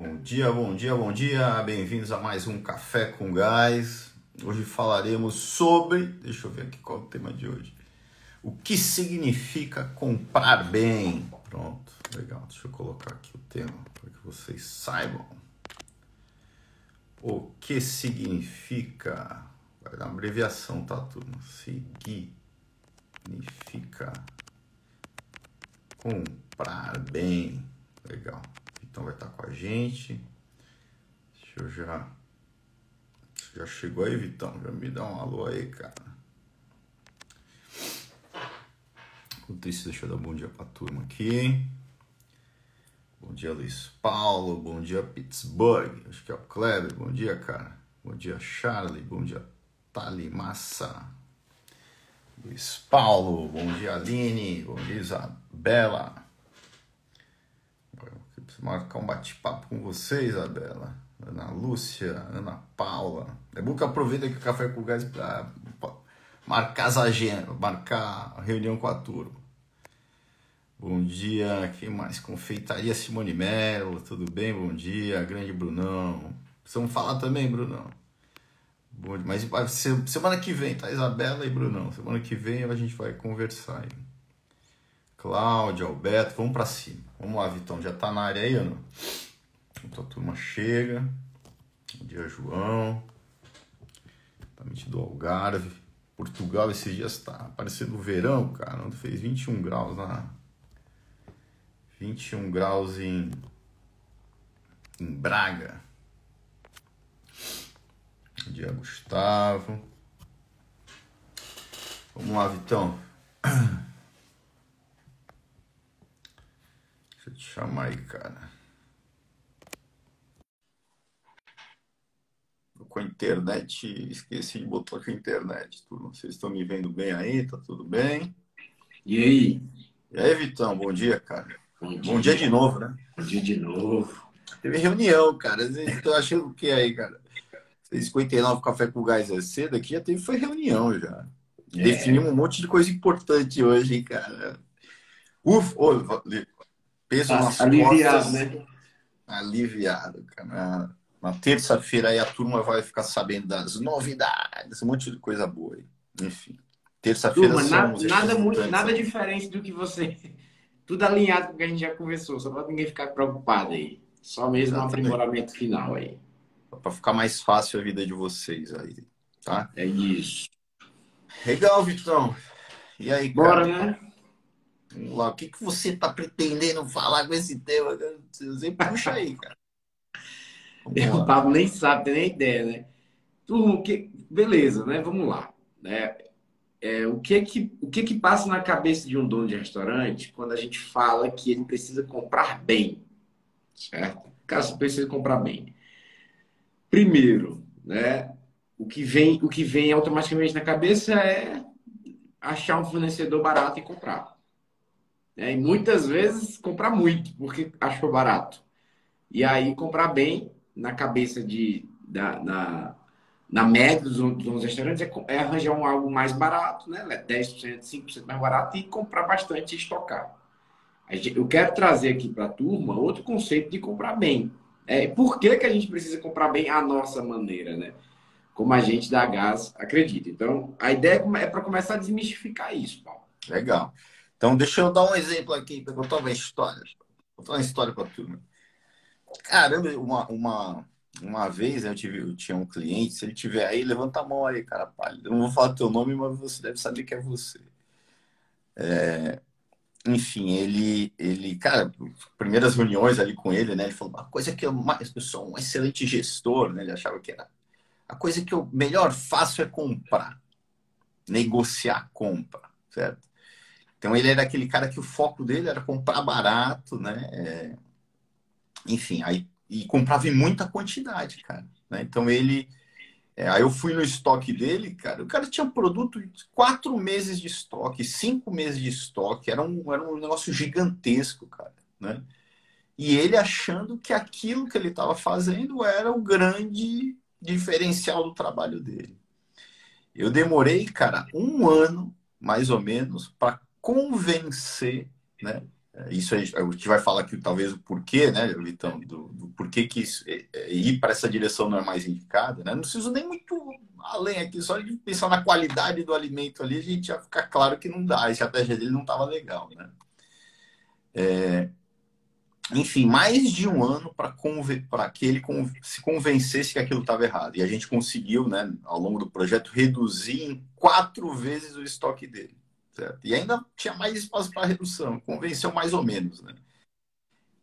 Bom dia, bom dia, bom dia. Bem-vindos a mais um Café com Gás. Hoje falaremos sobre. Deixa eu ver aqui qual é o tema de hoje. O que significa comprar bem? Pronto, legal. Deixa eu colocar aqui o tema para que vocês saibam. O que significa? Vai dar uma abreviação, tá, turma? Significa comprar bem. Legal. Então vai estar com a gente. Deixa eu já. Já chegou aí, Vitão? Já me dá um alô aí, cara. Enquanto isso, deixa eu dar um bom dia pra turma aqui. Bom dia, Luiz Paulo. Bom dia, Pittsburgh. Acho que é o Kleber. Bom dia, cara. Bom dia, Charlie. Bom dia, Tali Massa. Luiz Paulo. Bom dia, Aline. Bom dia, Isabela marcar um bate-papo com você, Isabela. Ana Lúcia, Ana Paula. É bom que aproveita que o Café com Gás para marcar as agendas, marcar a reunião com a turma. Bom dia, quem mais? Confeitaria Simone Mello, tudo bem? Bom dia, grande Brunão. Precisamos falar também, Brunão. Bom, mas semana que vem, tá? Isabela e Brunão. Semana que vem a gente vai conversar. Hein? Cláudia, Alberto, vamos para cima. Vamos lá, Vitão, já tá na área aí, ou não? Então a turma chega. Bom dia, João. Exatamente do Algarve. Portugal esses dias tá parecendo verão, cara. Onde fez 21 graus lá. 21 graus em, em Braga. Bom dia, Gustavo. Vamos lá, Vitão. Deixa eu te chamar aí, cara. Com a internet, esqueci de botar com a internet. Tudo. Vocês estão me vendo bem aí? Tá tudo bem? E aí? E aí, Vitão? Bom dia, cara. Bom dia, Bom dia de novo, né? Bom dia de novo. Teve reunião, cara. Vocês estão achando o que aí, cara? 59 Café com Gás é cedo aqui, já teve foi reunião já. É. Definimos um monte de coisa importante hoje, hein, cara. Ufa, oh, Peso nas aliviado, costas. né? Aliviado, cara. Na, na terça-feira aí a turma vai ficar sabendo das novidades, um monte de coisa boa aí. Enfim. Terça-feira nada, nada muito, nada diferente do que você. Tudo alinhado com o que a gente já conversou, só para ninguém ficar preocupado aí. Só mesmo um aprimoramento final aí. Para ficar mais fácil a vida de vocês aí, tá? É isso. Legal, Vitão. E aí, cara? Bora, né? Lá, o que, que você está pretendendo falar com esse tema? Você puxa aí, cara. o Pablo nem sabe, tem nem ideia, né? Turma, que... beleza, né? Vamos lá. Né? É, o que que, o que que passa na cabeça de um dono de restaurante quando a gente fala que ele precisa comprar bem? Certo? Cara, você precisa comprar bem. Primeiro, né? O que vem, o que vem automaticamente na cabeça é achar um fornecedor barato e comprar. Né? E muitas vezes comprar muito, porque achou barato. E aí comprar bem na cabeça de, da, na, na média dos, dos restaurantes é, é, arranjar um algo mais barato, né? 10%, 5% mais barato e comprar bastante e estocar. Eu quero trazer aqui para a turma outro conceito de comprar bem. É, por que, que a gente precisa comprar bem a nossa maneira, né? Como a gente da Gás acredita. Então, a ideia é, é para começar a desmistificar isso, Paulo. Legal. Então, deixa eu dar um exemplo aqui, para contar uma história. Vou contar uma história para a turma. Caramba, uma, uma, uma vez eu, tive, eu tinha um cliente, se ele tiver aí, levanta a mão aí, cara pálido. Eu não vou falar teu nome, mas você deve saber que é você. É, enfim, ele, ele, cara, primeiras reuniões ali com ele, né? Ele falou, uma coisa que eu mais, eu sou um excelente gestor, né? Ele achava que era a coisa que eu melhor faço é comprar, negociar compra, certo? Então ele era aquele cara que o foco dele era comprar barato, né? É... Enfim, aí e comprava em muita quantidade, cara. Né? Então ele, é, aí eu fui no estoque dele, cara. O cara tinha um produto de quatro meses de estoque, cinco meses de estoque. Era um, era um negócio gigantesco, cara, né? E ele achando que aquilo que ele estava fazendo era o grande diferencial do trabalho dele. Eu demorei, cara, um ano mais ou menos para convencer né, É, isso aí, a gente vai falar aqui talvez o porquê, né, Vitão, do, do porquê que isso, é, é, ir para essa direção não é mais indicada, né? Não preciso nem muito além aqui, só de pensar na qualidade do alimento ali, a gente já fica claro que não dá, a estratégia dele não estava legal, né? É, enfim, mais de um ano para que ele se convencesse que aquilo estava errado. E a gente conseguiu, né, ao longo do projeto, reduzir em quatro vezes o estoque dele. Certo? E ainda tinha mais espaço para redução, convenceu mais ou menos. Né?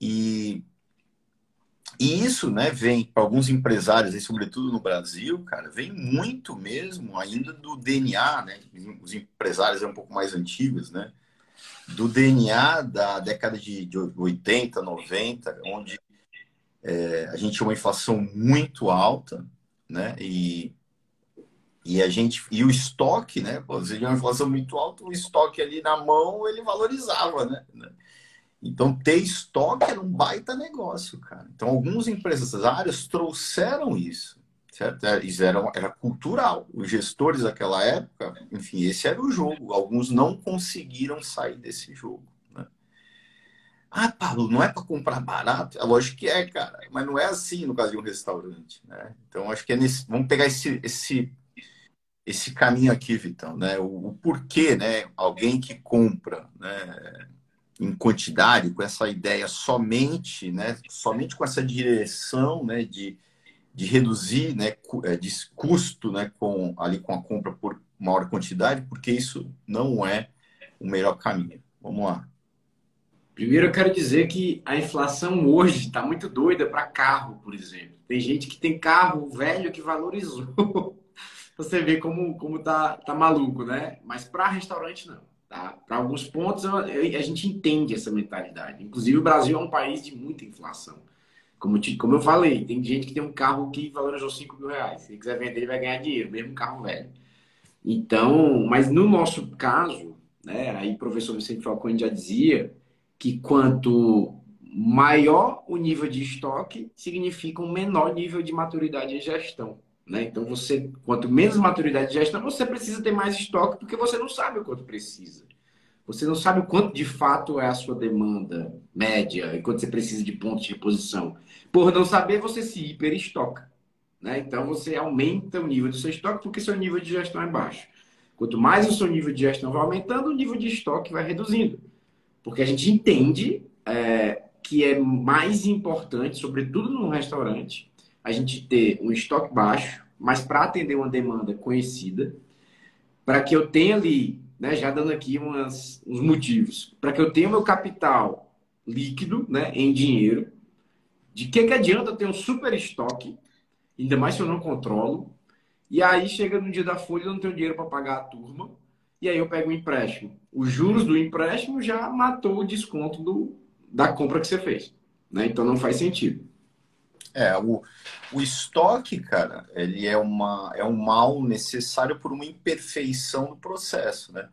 E, e isso né, vem para alguns empresários, sobretudo no Brasil, cara, vem muito mesmo ainda do DNA, né? Os empresários é um pouco mais antigos, né? Do DNA da década de, de 80, 90, onde é, a gente tinha uma inflação muito alta, né? E, e a gente e o estoque, né? Você tinha uma inflação muito alta, o estoque ali na mão ele valorizava, né? Então ter estoque era um baita negócio, cara. Então alguns empresários trouxeram isso, certo? É, isso era, era cultural. Os gestores daquela época, enfim, esse era o jogo. Alguns não conseguiram sair desse jogo. Né? Ah, Paulo, não é para comprar barato? É lógico que é, cara, mas não é assim no caso de um restaurante, né? Então acho que é nesse. Vamos pegar esse, esse esse caminho aqui, Vitão, né? O, o, porquê, né? Alguém que compra, né? Em quantidade, com essa ideia somente, né? Somente com essa direção, né? De, de reduzir, né? É, de custo, né? Com ali com a compra por maior quantidade, porque isso não é o melhor caminho. Vamos lá. Primeiro, eu quero dizer que a inflação hoje está muito doida para carro, por exemplo. Tem gente que tem carro velho que valorizou. Você vê como, como tá, tá maluco, né? Mas para restaurante, não. Tá? Para alguns pontos, a gente entende essa mentalidade. Inclusive, o Brasil é um país de muita inflação. Como, te, como eu falei, tem gente que tem um carro que valorizou 5 mil reais. Se ele quiser vender, ele vai ganhar dinheiro, mesmo carro velho. Então, mas no nosso caso, né, aí o professor Vicente Falcone já dizia que quanto maior o nível de estoque, significa um menor nível de maturidade em gestão. Né? Então, você, quanto menos maturidade de gestão, você precisa ter mais estoque, porque você não sabe o quanto precisa. Você não sabe o quanto de fato é a sua demanda média e quanto você precisa de pontos de reposição. Por não saber, você se hiperestoca. Né? Então, você aumenta o nível do seu estoque porque seu nível de gestão é baixo. Quanto mais o seu nível de gestão vai aumentando, o nível de estoque vai reduzindo. Porque a gente entende é, que é mais importante, sobretudo num restaurante, a gente ter um estoque baixo, mas para atender uma demanda conhecida, para que eu tenha ali, né, já dando aqui umas, uns motivos, para que eu tenha meu capital líquido, né, em dinheiro, de que, que adianta eu ter um super estoque, ainda mais se eu não controlo, e aí chega no dia da folha eu não tenho dinheiro para pagar a turma, e aí eu pego um empréstimo. Os juros do empréstimo já matou o desconto do, da compra que você fez. Né? Então não faz sentido. É, o, o estoque, cara, ele é, uma, é um mal necessário por uma imperfeição do processo, né?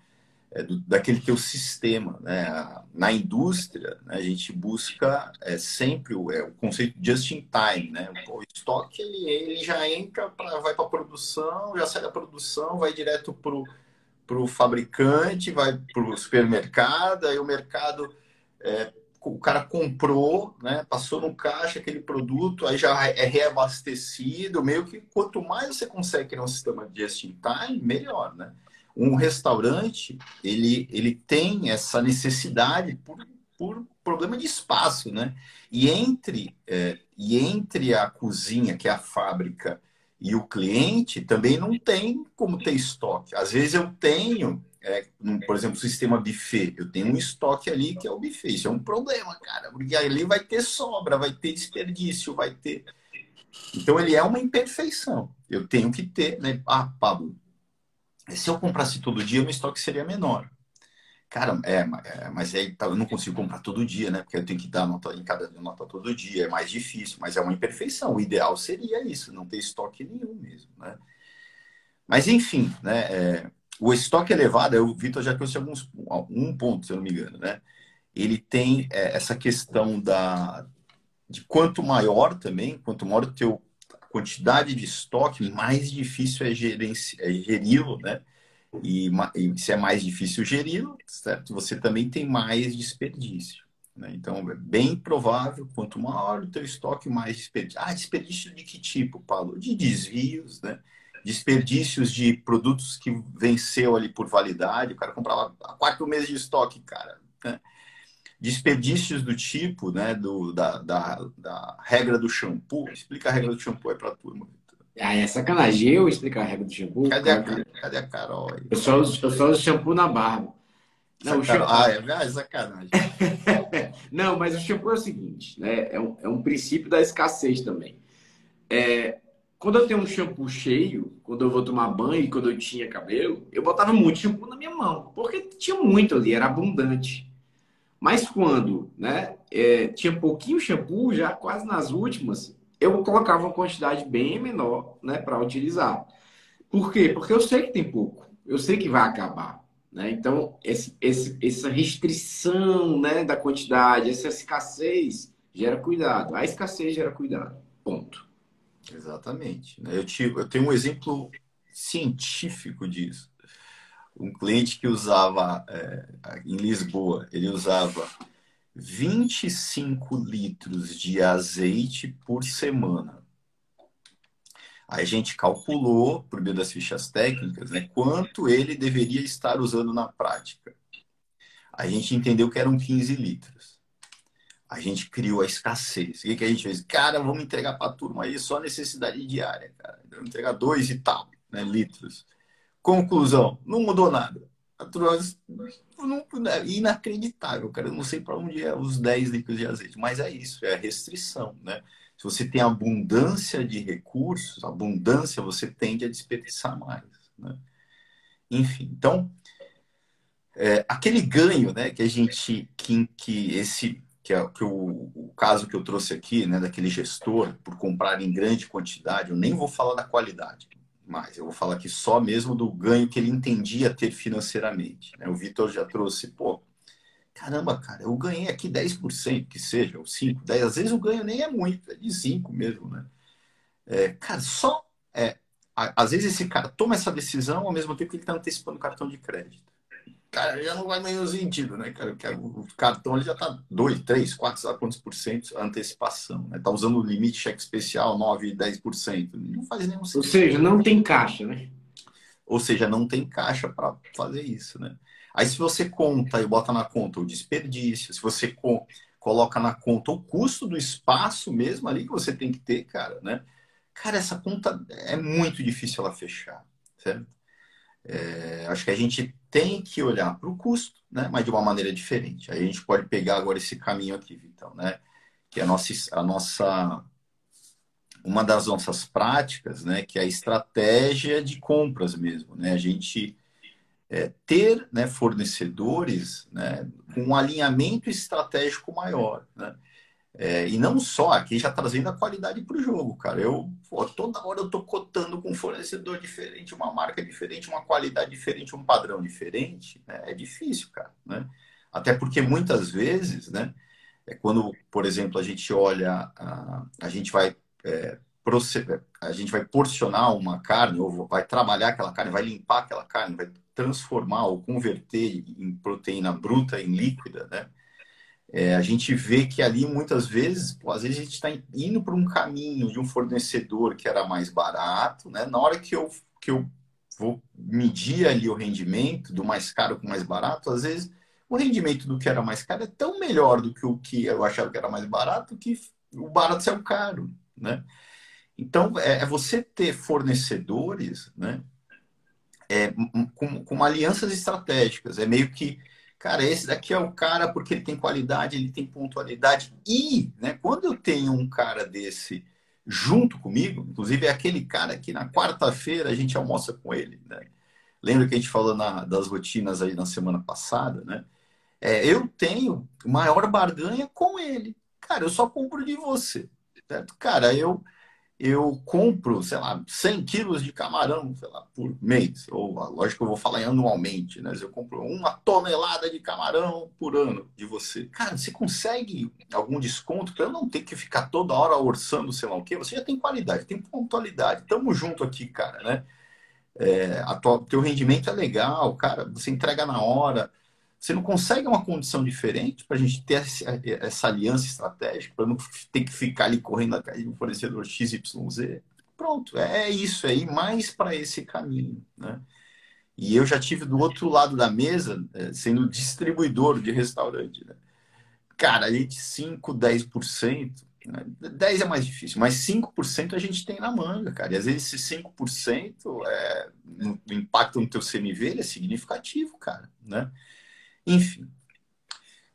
É do, daquele teu sistema, né? Na indústria, né, a gente busca é, sempre o, é, o conceito just in time, né? O estoque, ele, ele já entra, pra, vai para a produção, já sai da produção, vai direto para o fabricante, vai para o supermercado, aí o mercado... É, o cara comprou, né, passou no caixa aquele produto, aí já é reabastecido, meio que quanto mais você consegue criar um sistema de just time, melhor, né? Um restaurante, ele, ele tem essa necessidade por, por problema de espaço, né? E entre, é, e entre a cozinha, que é a fábrica, e o cliente, também não tem como ter estoque. Às vezes eu tenho é, por exemplo, sistema buffet. Eu tenho um estoque ali que é o buffet. Isso é um problema, cara, porque ali vai ter sobra, vai ter desperdício, vai ter. Então ele é uma imperfeição. Eu tenho que ter, né? Ah, Pablo, se eu comprasse todo dia, meu estoque seria menor. Cara, é, é mas aí tá, eu não consigo comprar todo dia, né? Porque eu tenho que dar nota em cada nota todo dia, é mais difícil, mas é uma imperfeição. O ideal seria isso, não ter estoque nenhum mesmo, né? Mas enfim, né? É, o estoque elevado, o Vitor já trouxe alguns, um ponto, se eu não me engano, né? Ele tem é, essa questão da, de quanto maior também, quanto maior o teu quantidade de estoque, mais difícil é, é geri-lo, né? E, e, se é mais difícil geri-lo, certo? Você também tem mais desperdício, Né? Então, é bem provável, quanto maior o teu estoque, mais desperdício. Ah, desperdício de que tipo, Paulo? De desvios, né? Desperdícios de produtos que venceu ali por validade, o cara comprava há quatro meses de estoque, cara. Né? Desperdícios do tipo, né, do, da, da, da, regra do shampoo. Explica a regra do shampoo aí para a turma. Ah, é sacanagem eu explicar a regra do shampoo? Cadê, a, cadê a Carol aí? Eu só, uso, eu só uso shampoo na barba. Não, shampoo... Ah, é verdade, sacanagem. Não, mas o shampoo é o seguinte, né? É um, é um princípio da escassez também. É, quando eu tenho um shampoo cheio, quando eu vou tomar banho e quando eu tinha cabelo, eu botava muito shampoo na minha mão, porque tinha muito ali, era abundante. Mas quando né, é, tinha pouquinho shampoo, já quase nas últimas, eu colocava uma quantidade bem menor né, para utilizar. Por quê? Porque eu sei que tem pouco, eu sei que vai acabar. Né? Então, esse, esse, essa restrição né, da quantidade, essa escassez gera cuidado. A escassez gera cuidado. Ponto. Exatamente. Né? Eu, tive, eu tenho um exemplo científico disso. Um cliente que usava, é, em Lisboa, ele usava 25 litros de azeite por semana. Aí a gente calculou, por meio das fichas técnicas, né, quanto ele deveria estar usando na prática. A gente entendeu que eram 15 litros. A gente criou a escassez. O que, que a gente fez? Cara, vamos entregar para a turma aí só necessidade diária, cara. Vamos entregar dois e tal, né, litros. Conclusão, não mudou nada. A turma, não, é inacreditável, cara. Eu não sei para onde é os 10 litros de azeite, mas é isso, é a restrição, né? Se você tem abundância de recursos, abundância, você tende a desperdiçar mais. Né? Enfim, então, é, aquele ganho né, que a gente, que, que esse, que, é, que o, o, caso que eu trouxe aqui, né, daquele gestor, por comprar em grande quantidade, eu nem vou falar da qualidade, mas eu vou falar aqui só mesmo do ganho que ele entendia ter financeiramente. Né? O Vitor já trouxe, pô, caramba, cara, eu ganhei aqui 10%, que seja, ou 5, 10, às vezes o ganho nem é muito, é de 5 mesmo, né? É, cara, só. É, às vezes esse cara toma essa decisão ao mesmo tempo que ele está antecipando o cartão de crédito. Cara, já não vai meio sentido, né, cara? O cartão ele já está 2, 3, 4, sabe quantos por cento antecipação, né? Tá usando o limite cheque especial 9, 10%. Não faz nenhum sentido. Ou seja, não tem caixa, né? Ou seja, não tem caixa para fazer isso, né? Aí, se você conta e bota na conta o desperdício, se você co coloca na conta o custo do espaço mesmo ali que você tem que ter, cara, né? Cara, essa conta é muito difícil ela fechar, certo? É, acho que a gente tem que olhar para o custo, né? Mas de uma maneira diferente. Aí a gente pode pegar agora esse caminho aqui, então, né? Que é a nossa, a nossa uma das nossas práticas, né? Que é a estratégia de compras mesmo, né? A gente é, ter né, fornecedores né, com um alinhamento estratégico maior. Né? É, e não só, aqui já trazendo a qualidade para o jogo, cara. Eu pô, toda hora eu estou cotando com um fornecedor diferente, uma marca diferente, uma qualidade diferente, um padrão diferente. Né? É difícil, cara. Né? Até porque muitas vezes, né, é quando, por exemplo, a gente olha, a, a gente vai é, a gente vai porcionar uma carne, ou vai trabalhar aquela carne, vai limpar aquela carne, vai transformar ou converter em proteína bruta em líquida, né? É, a gente vê que ali muitas vezes, pô, às vezes a gente está indo para um caminho de um fornecedor que era mais barato, né? Na hora que eu, que eu vou medir ali o rendimento do mais caro com o mais barato, às vezes o rendimento do que era mais caro é tão melhor do que o que eu achava que era mais barato que o barato saiu caro, né? Então, é, é você ter fornecedores, né? é, com, com alianças estratégicas. É meio que, cara, esse daqui é o cara porque ele tem qualidade, ele tem pontualidade. E, né, quando eu tenho um cara desse junto comigo, inclusive é aquele cara que na quarta-feira a gente almoça com ele, né? Lembra que a gente falou na, das rotinas aí na semana passada, né? É, eu tenho maior barganha com ele. Cara, eu só compro de você, certo? Cara, eu eu compro, sei lá, 100 quilos de camarão, sei lá, por mês. Ou, lógico eu vou falar anualmente, né? Eu compro uma tonelada de camarão por ano de você. Cara, você consegue algum desconto para eu não ter que ficar toda hora orçando, sei lá o quê? Você já tem qualidade, tem pontualidade. Tamo junto aqui, cara, né? É, a tua, teu rendimento é legal, cara, você entrega na hora. Você não consegue uma condição diferente para a gente ter essa aliança estratégica, para não ter que ficar ali correndo atrás de um fornecedor XYZ? Pronto, é isso aí, mais para esse caminho. Né? E eu já tive do outro lado da mesa, é, sendo distribuidor de restaurante. Né? Cara, a gente 5, 10%, né? 10 é mais difícil, mas 5% a gente tem na manga, cara. E às vezes esse 5% é, o impacto no teu CMV é significativo, cara, né? Enfim.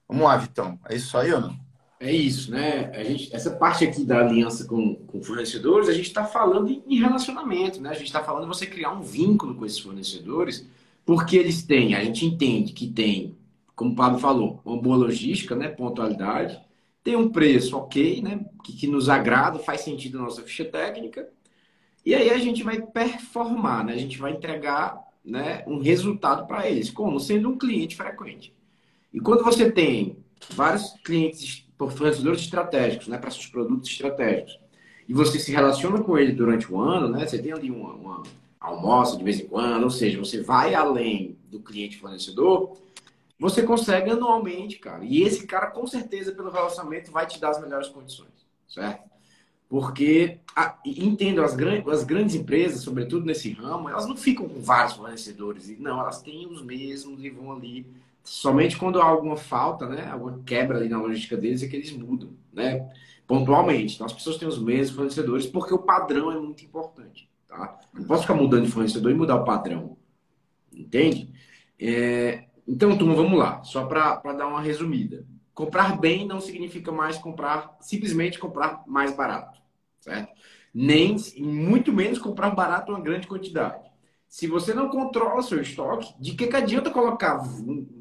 Vamos lá, Vitão. É isso aí ou não? É isso, né? A gente, essa parte aqui da aliança com, com fornecedores, a gente está falando em relacionamento, né? A gente está falando de você criar um vínculo com esses fornecedores, porque eles têm, a gente entende que tem, como o Pablo falou, uma boa logística, né? Pontualidade, tem um preço ok, né? Que, que nos agrada, faz sentido na nossa ficha técnica, e aí a gente vai performar, né? A gente vai entregar né, um resultado para eles, como sendo um cliente frequente. E quando você tem vários clientes, fornecedores estratégicos, né, para seus produtos estratégicos, e você se relaciona com ele durante o ano, né, você tem ali uma, uma almoça de vez em quando, ou seja, você vai além do cliente fornecedor, você consegue anualmente, cara. E esse cara, com certeza, pelo relacionamento, vai te dar as melhores condições, certo? Porque, entendo, as, grandes, as grandes empresas, sobretudo nesse ramo, elas não ficam com vários fornecedores. Não, elas têm os mesmos e vão ali. Somente quando há alguma falta, né, alguma quebra ali na logística deles, é que eles mudam, né? Pontualmente. Então, as pessoas têm os mesmos fornecedores porque o padrão é muito importante, tá? Não posso ficar mudando de fornecedor e mudar o padrão. Entende? É... Então, turma, vamos lá. Só para dar uma resumida. Comprar bem não significa mais comprar, simplesmente comprar mais barato certo? Nem, muito menos comprar barato uma grande quantidade. Se você não controla seu estoque, de que, que adianta colocar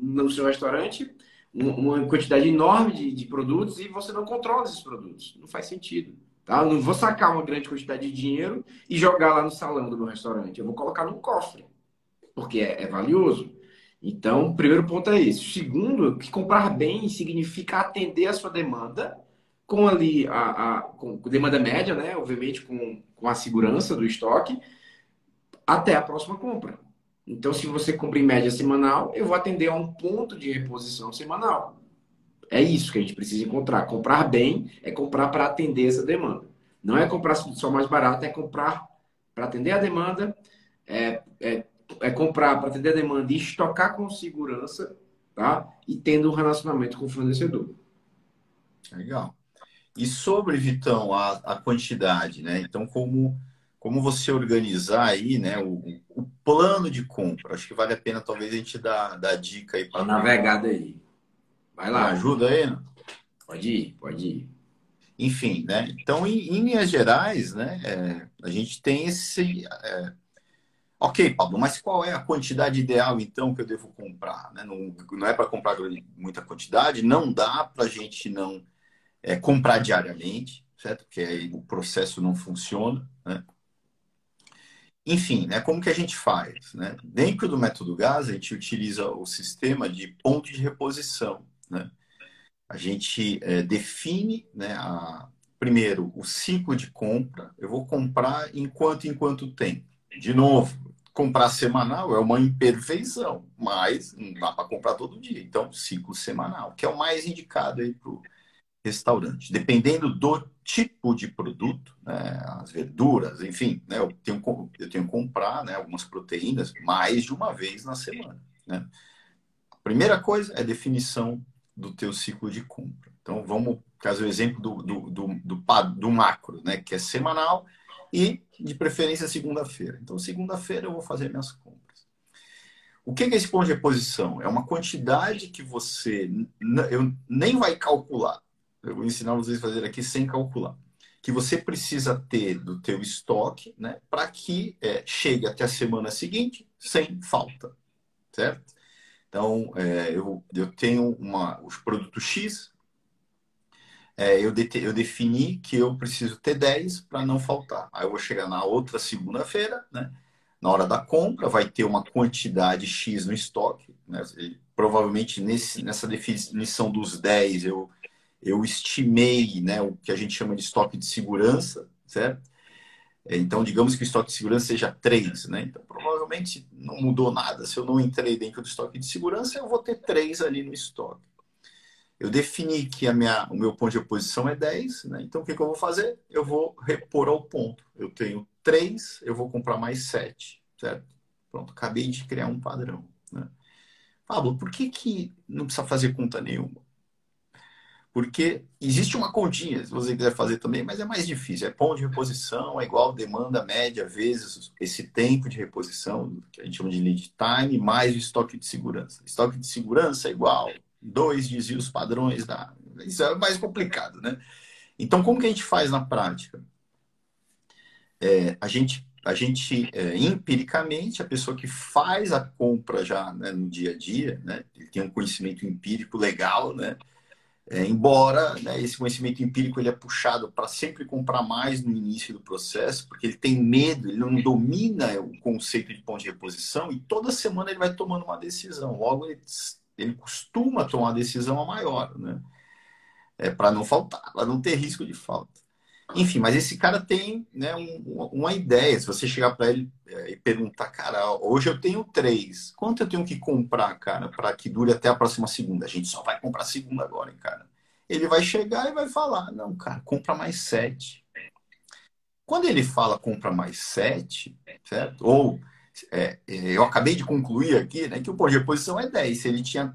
no seu restaurante uma quantidade enorme de, de, produtos e você não controla esses produtos? Não faz sentido. Tá? Eu não vou sacar uma grande quantidade de dinheiro e jogar lá no salão do meu restaurante. Eu vou colocar no cofre, porque é, é valioso. Então, primeiro ponto é esse. Segundo, que comprar bem significa atender a sua demanda com ali a, a com demanda média, né? Obviamente com, com a segurança do estoque, até a próxima compra. Então, se você compra em média semanal, eu vou atender a um ponto de reposição semanal. É isso que a gente precisa encontrar. Comprar bem é comprar para atender essa demanda. Não é comprar só mais barato, é comprar para atender a demanda, é, é, é comprar para atender a demanda e estocar com segurança, tá? E tendo um relacionamento com o fornecedor. Legal. E sobre, Vitão, a, a quantidade, né? Então, como, como você organizar aí, né, o, o plano de compra? Acho que vale a pena, talvez, a gente dar, dar dica aí para. Navegada aí. Vai lá. ajuda aí, né? Pode ir, pode ir. Enfim, né? Então, em, em linhas gerais, né, é, a gente tem esse. É, ok, Pablo, mas qual é a quantidade ideal, então, que eu devo comprar? Né? Não, não é para comprar muita quantidade, não dá para a gente não é, comprar diariamente, certo? Porque aí o processo não funciona, né? Enfim, né, como que a gente faz? Né? Dentro do método GAS, a gente utiliza o sistema de ponto de reposição. Né? A gente é, define, né, a, primeiro, o ciclo de compra. Eu vou comprar enquanto enquanto tempo. De novo, comprar semanal é uma imperfeição, mas não dá para comprar todo dia. Então, ciclo semanal, que é o mais indicado aí para restaurante. Dependendo do tipo de produto, né, as verduras, enfim, né, eu, tenho, eu tenho comprar né, algumas proteínas mais de uma vez na semana. Né? Primeira coisa é definição do teu ciclo de compra. Então, vamos fazer o exemplo do, do, do, do, do macro, né, que é semanal e, de preferência, segunda-feira. Então, segunda-feira eu vou fazer minhas compras. O que é esse ponto de reposição? É uma quantidade que você eu nem vai calcular eu vou ensinar vocês a fazer aqui sem calcular, que você precisa ter do teu estoque, né, para que é, chegue até a semana seguinte sem falta, certo? Então, é, eu, eu tenho uma, os produtos X, é, eu, de, eu defini que eu preciso ter 10 para não faltar. Aí eu vou chegar na outra segunda-feira, né? Na hora da compra, vai ter uma quantidade X no estoque. Né? provavelmente nesse, nessa definição dos 10, eu eu estimei né, o que a gente chama de estoque de segurança, certo? É, então, digamos que o estoque de segurança seja 3, né? Então, provavelmente não mudou nada. Se eu não entrei dentro do estoque de segurança, eu vou ter 3 ali no estoque. Eu defini que a minha, o meu ponto de oposição é 10, né? Então, o que, que eu vou fazer? Eu vou repor ao ponto. Eu tenho 3, eu vou comprar mais 7, certo? Pronto, acabei de criar um padrão. Né? Pablo, por que, que não precisa fazer conta nenhuma? Porque existe uma continha, se você quiser fazer também, mas é mais difícil. É ponto de reposição, é igual demanda média vezes esse tempo de reposição, que a gente chama de lead time, mais o estoque de segurança. Estoque de segurança é igual dois desvios padrões da. Isso é mais complicado, né? Então, como que a gente faz na prática? É, a gente, a gente é, empiricamente, a pessoa que faz a compra já né, no dia a dia, né, ele tem um conhecimento empírico legal, né? É, embora né, esse conhecimento empírico ele é puxado para sempre comprar mais no início do processo, porque ele tem medo, ele não domina o conceito de ponto de reposição e toda semana ele vai tomando uma decisão. Logo, ele, ele costuma tomar a decisão a maior, né? É, para não faltar, para não ter risco de falta. Enfim, mas esse cara tem né, um, uma ideia. Se você chegar para ele é, e perguntar, cara, hoje eu tenho três, quanto eu tenho que comprar, cara, para que dure até a próxima segunda? A gente só vai comprar segunda agora, hein, cara. Ele vai chegar e vai falar, não, cara, compra mais sete. Quando ele fala compra mais sete, certo? Ou é, eu acabei de concluir aqui né, que o ponto de reposição é 10. Se ele tinha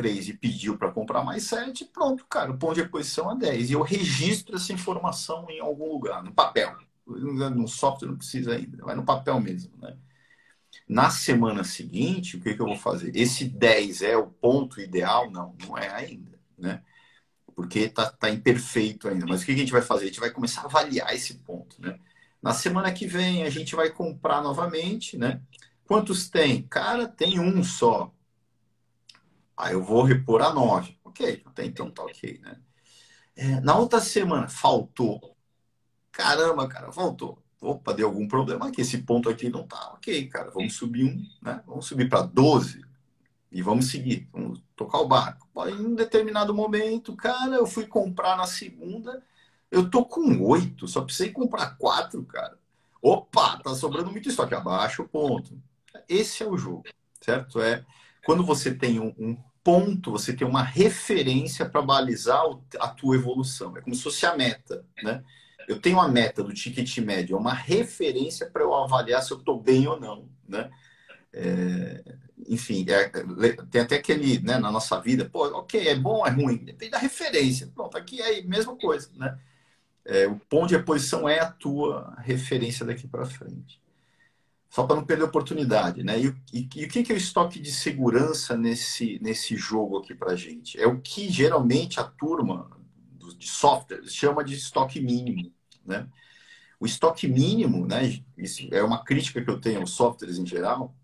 3, 3 e pediu para comprar mais 7, pronto, cara, o ponto de reposição é 10. E eu registro essa informação em algum lugar, no papel. No software não precisa ainda, vai no papel mesmo, né? Na semana seguinte, o que, que eu vou fazer? Esse 10 é o ponto ideal? Não, não é ainda, né? Porque está tá imperfeito ainda. Mas o que a gente vai fazer? A gente vai começar a avaliar esse ponto, né? Na semana que vem, a gente vai comprar novamente, né? Quantos tem? Cara, tem um só. Aí eu vou repor a 9. Ok, até então tá ok, né? É, na outra semana, faltou. Caramba, cara, faltou. Opa, deu algum problema aqui. Esse ponto aqui não tá ok, cara. Vamos subir um, né? Vamos subir para 12 e vamos seguir. Vamos tocar o barco. Em um determinado momento, cara, eu fui comprar na segunda. Eu tô com oito, só precisei comprar quatro, cara. Opa, tá sobrando muito estoque abaixo, ponto. Esse é o jogo, certo? É quando você tem um, um ponto, você tem uma referência para balizar a tua evolução. É como se fosse a meta, né? Eu tenho a meta do ticket médio, é uma referência para eu avaliar se eu estou bem ou não, né? É, enfim, é, tem até aquele, né, na nossa vida, pô, ok, é bom, é ruim, depende da referência. Pronto, aqui é a mesma coisa, né? É, o ponto de reposição é a tua referência daqui para frente só para não perder oportunidade, né? E, e, e, o que é o estoque de segurança nesse, nesse jogo aqui para gente? É o que geralmente a turma de softwares chama de estoque mínimo, né? O estoque mínimo, né? Isso é uma crítica que eu tenho aos softwares em geral.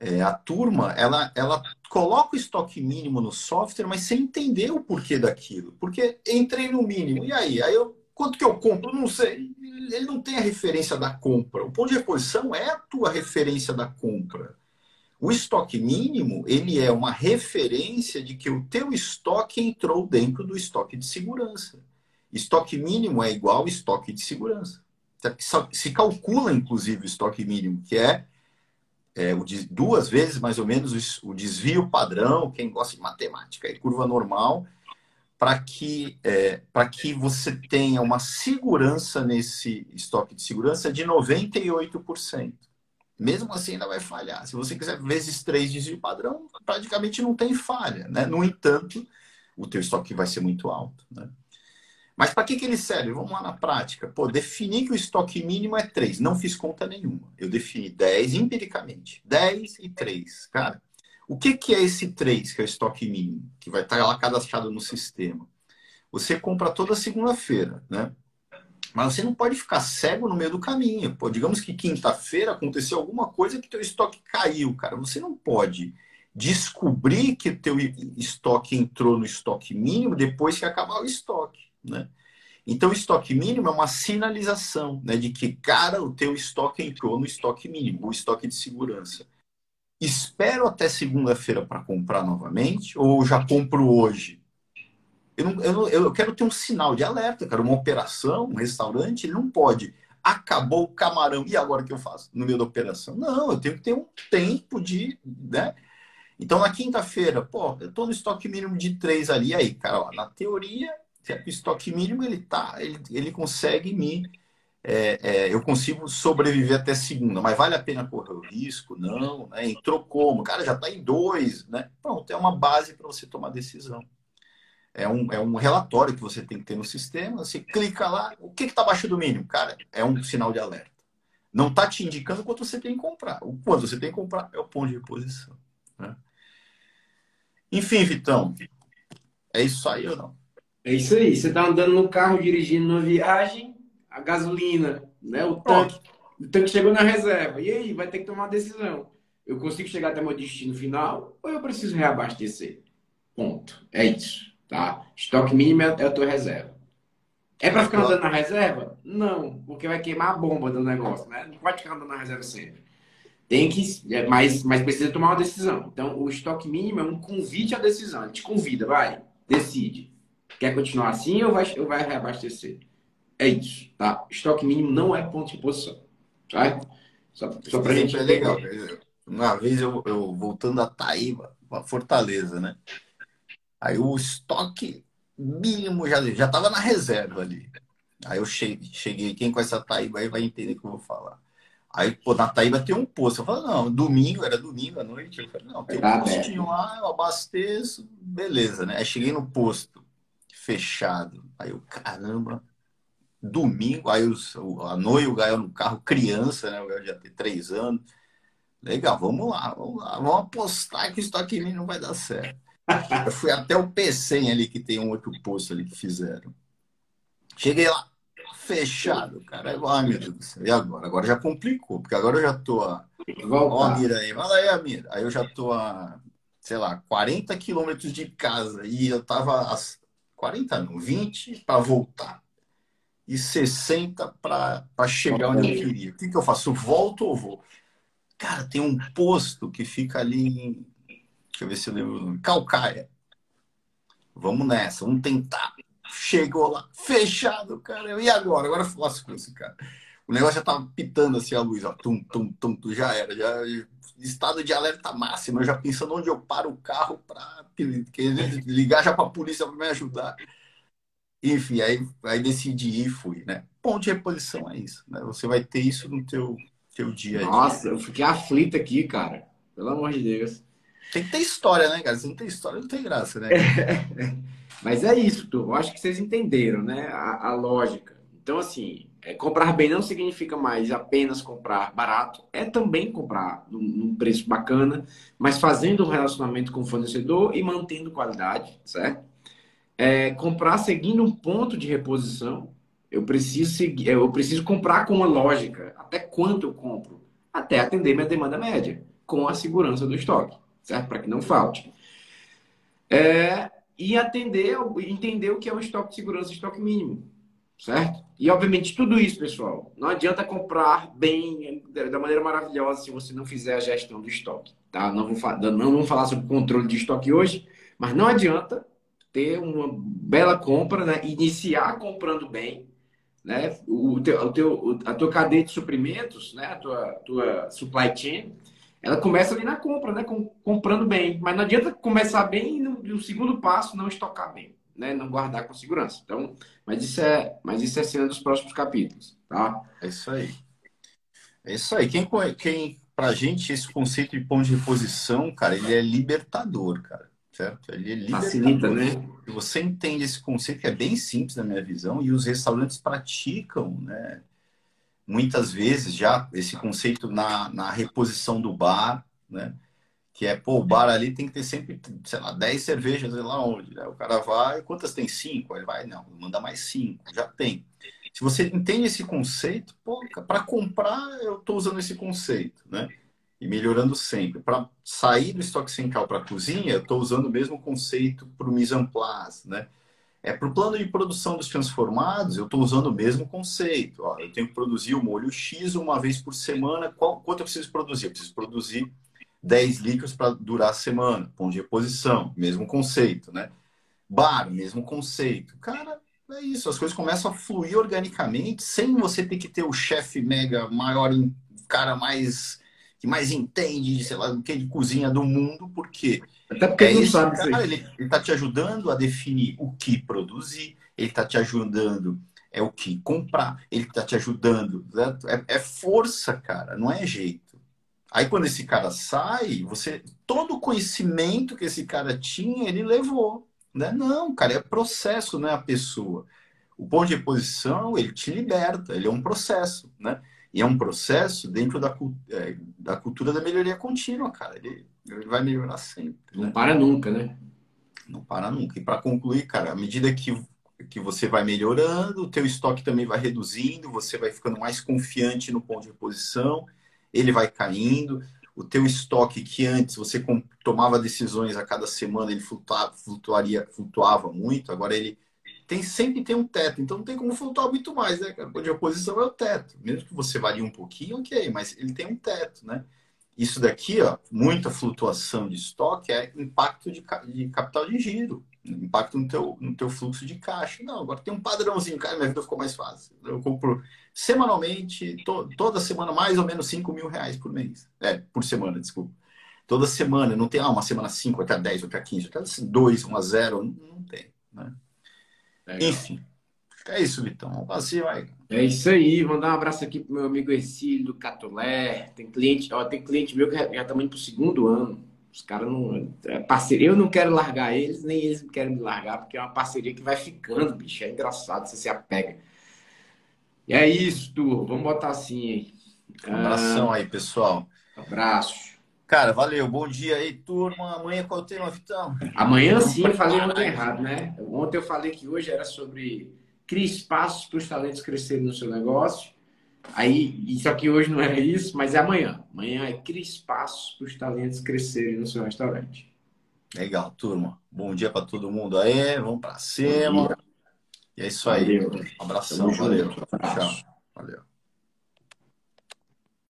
É, a turma, ela, ela coloca o estoque mínimo no software, mas sem entender o porquê daquilo. Porque entrei no mínimo, e aí? Aí eu Quanto que eu compro? Não sei. Ele não tem a referência da compra. O ponto de reposição é a tua referência da compra. O estoque mínimo, ele é uma referência de que o teu estoque entrou dentro do estoque de segurança. Estoque mínimo é igual estoque de segurança. Se calcula, inclusive, o estoque mínimo, que é, é duas vezes mais ou menos o desvio padrão, quem gosta de matemática, é curva normal, para que, é, que você tenha uma segurança nesse estoque de segurança de 98%. Mesmo assim, ainda vai falhar. Se você quiser vezes 3 desvio padrão, praticamente não tem falha. Né? No entanto, o teu estoque vai ser muito alto. Né? Mas para que, que ele serve? Vamos lá na prática. Pô, defini que o estoque mínimo é 3. Não fiz conta nenhuma. Eu defini 10 empiricamente. 10 e 3. Cara, o que, que é esse 3, que é o estoque mínimo, que vai estar lá cadastrado no sistema? Você compra toda segunda-feira, né? Mas você não pode ficar cego no meio do caminho. Pô, digamos que quinta-feira aconteceu alguma coisa que teu estoque caiu, cara. Você não pode descobrir que teu estoque entrou no estoque mínimo depois que acabar o estoque, né? Então, o estoque mínimo é uma sinalização né, de que, cara, o teu estoque entrou no estoque mínimo, o estoque de segurança espero até segunda-feira para comprar novamente ou já compro hoje? Eu, não, eu, não, eu quero ter um sinal de alerta, cara. Uma operação, um restaurante, ele não pode. Acabou o camarão, e agora o que eu faço no meio da operação? Não, eu tenho que ter um tempo de. Né? Então, na quinta-feira, pô, eu estou no estoque mínimo de três ali. Aí, cara, ó, na teoria, o estoque mínimo ele tá, ele, ele consegue me. É, é, eu consigo sobreviver até segunda, mas vale a pena correr o risco? Não, né? Entrou como? Cara, já está em dois, né? Pronto, é uma base para você tomar decisão. É um, é um relatório que você tem que ter no sistema. Você clica lá, o que está abaixo do mínimo? Cara, é um sinal de alerta. Não está te indicando quanto você tem que comprar. O quanto você tem que comprar é o ponto de reposição. Né? Enfim, Vitão, é isso aí ou não? É isso aí. Você está andando no carro, dirigindo numa viagem, a gasolina, né? O tanque, o tanque chegou na reserva. E aí, vai ter que tomar uma decisão. Eu consigo chegar até meu destino final ou eu preciso reabastecer? Ponto. É isso. Tá? Estoque mínimo é, é a tua reserva. É para ficar andando na reserva? Não, porque vai queimar a bomba do negócio, né? Não pode ficar andando na reserva sempre. Tem que, é, mas, mas precisa tomar uma decisão. Então, o estoque mínimo é um convite à decisão. Ele te convida, vai, decide. Quer continuar assim ou vai, ou vai reabastecer? É isso, tá? Estoque mínimo não é ponto de posição, tá? Só, só pra gente... É legal. Uma vez eu, eu voltando a Taíba, uma Fortaleza, né? Aí o estoque mínimo já já estava na reserva ali. Aí eu cheguei, cheguei, quem com essa Taíba aí vai entender o que eu vou falar. Aí, pô, na Taíba tem um posto. Eu falei, não, domingo, era domingo à noite. Eu falei, não, tem um tá postinho lá, eu abasteço, beleza, né? Aí cheguei no posto, fechado. Aí eu, caramba, domingo, aí o, a noite o Gael no carro, criança, né? O Gael já tem três anos. Legal, vamos lá, vamos lá, vamos apostar que isso aqui não vai dar certo. Eu fui até o PC ali, que tem um outro posto ali que fizeram. Cheguei lá, fechado, cara. Ai, meu Deus do céu. E agora? Agora já complicou, porque agora eu já tô a. Ó, a mira aí, fala aí, a mira. Aí eu já tô a, sei lá, 40 quilômetros de casa e eu tava a 40, não, 20 para voltar e 60 para chegar onde eu queria. O que, que eu faço? Volto ou vou? Cara, tem um posto que fica ali em Deixa eu ver se eu lembro. Calcaia. Vamos nessa, vamos tentar. Chegou lá, fechado, cara. E agora? Agora faço com esse cara. O negócio já tava pitando assim a luz, ó. Tum, tum, tum, tum, já era. Já, estado de alerta máximo. Eu já pensando onde eu paro o carro para ligar já para a polícia para me ajudar. Enfim, aí, aí decidi e fui, né? Ponto de reposição é isso. Né? Você vai ter isso no teu, teu dia. Nossa, eu fiquei aflito aqui, cara. Pelo amor de Deus. Tem que ter história, né, cara? Se não tem história, não tem graça, né? Mas é isso, tu. Eu acho que vocês entenderam, né? A, a lógica. Então, assim, é, comprar bem não significa mais apenas comprar barato, é também comprar num, num, preço bacana, mas fazendo um relacionamento com o fornecedor e mantendo qualidade, certo? É, comprar seguindo um ponto de reposição. Eu preciso seguir, eu preciso comprar com uma lógica. Até quanto eu compro? Até atender minha demanda média, com a segurança do estoque certo? Para que não falte. É, e atender, entender o que é o estoque de segurança estoque mínimo, certo? E, obviamente, tudo isso, pessoal, não adianta comprar bem, da maneira maravilhosa, se você não fizer a gestão do estoque, tá? Não, vou, não vamos falar sobre controle de estoque hoje, mas não adianta ter uma bela compra, né? Iniciar comprando bem, né? O teu, o teu, a tua cadeia de suprimentos, né? A tua, tua supply chain, ela começa ali na compra, né? Com, comprando bem. Mas não adianta começar bem e no, no, segundo passo não estocar bem, né? Não guardar com segurança. Então, mas isso é, mas isso é cena dos próximos capítulos, tá? É isso aí. É isso aí. Quem, quem pra gente esse conceito de ponto de reposição, cara, ele é libertador, cara. Certo? Ele é libertador. Facilita, né? Você entende esse conceito que é bem simples na minha visão e os restaurantes praticam, né? muitas vezes já esse conceito na, na reposição do bar, né? Que é, pô, o bar ali tem que ter sempre, sei lá, 10 cervejas, sei lá onde. Né? O cara vai, quantas tem? Cinco? Ele vai, não, manda mais cinco, já tem. Se você entende esse conceito, pô, para comprar eu estou usando esse conceito, né? E melhorando sempre. Para sair do estoque central para a cozinha, eu estou usando o mesmo conceito para o mise en place, né? É, para o plano de produção dos transformados, eu estou usando o mesmo conceito. Ó, eu tenho que produzir o molho X uma vez por semana. Qual, quanto eu preciso produzir? Eu preciso produzir 10 litros para durar a semana. Ponto de reposição, mesmo conceito, né? Bar, mesmo conceito. Cara, é isso. As coisas começam a fluir organicamente, sem você ter que ter o chefe mega maior, cara mais que mais entende, sei lá, que de cozinha do mundo, porque até porque é não esse sabe cara, ele está te ajudando a definir o que produzir, ele está te ajudando é o que comprar, ele está te ajudando, né? é, é força, cara, não é jeito. Aí quando esse cara sai, você todo o conhecimento que esse cara tinha, ele levou. Né? Não, cara, é processo, não é a pessoa. O ponto de reposição, ele te liberta, ele é um processo, né? E é um processo dentro da, é, da cultura da melhoria contínua, cara. Ele, ele vai melhorar sempre. Não né? para nunca, né? Não para nunca. E para concluir, cara, à medida que, que você vai melhorando, o teu estoque também vai reduzindo, você vai ficando mais confiante no ponto de reposição, ele vai caindo. O teu estoque que antes você tomava decisões a cada semana, ele flutuava, flutuaria, flutuava muito, agora ele tem sempre tem um teto, então não tem como flutuar muito mais, né? O de oposição é o teto. Mesmo que você varie um pouquinho, ok, mas ele tem um teto, né? Isso daqui, ó, muita flutuação de estoque é impacto de, de capital de giro, impacto no teu, no teu fluxo de caixa. Não, agora tem um padrãozinho, cara, minha vida ficou mais fácil. Eu compro semanalmente, to, toda semana, mais ou menos 5 mil reais por mês. É, por semana, desculpa. Toda semana, não tem ah, uma semana 5, até 10, até 15, até 2, 1 a 0, não tem, né? Legal. Enfim. É isso, Vitão. Assim vai. É isso aí. Mandar um abraço aqui pro meu amigo Ercílio do Catolé. Tem cliente, ó, tem cliente meu que já estamos indo pro segundo ano. Os caras não. É parceria. Eu não quero largar eles, nem eles querem me largar, porque é uma parceria que vai ficando, bicho. É engraçado, você se apega. E é isso, tu. Vamos botar assim aí. Um abração ah, aí, pessoal. Abraço. Cara, valeu. Bom dia aí, turma. Amanhã qual é o tema, Vitão? Amanhã sim, eu falei ontem errado, né? Ontem eu falei que hoje era sobre criar espaços para os talentos crescerem no seu negócio. Aí, isso aqui hoje não é isso, mas é amanhã. Amanhã é criar espaços para os talentos crescerem no seu restaurante. Legal, turma. Bom dia para todo mundo aí. Vamos para cima. E é isso aí. Valeu. Um abração. Valeu. Tchau. Valeu.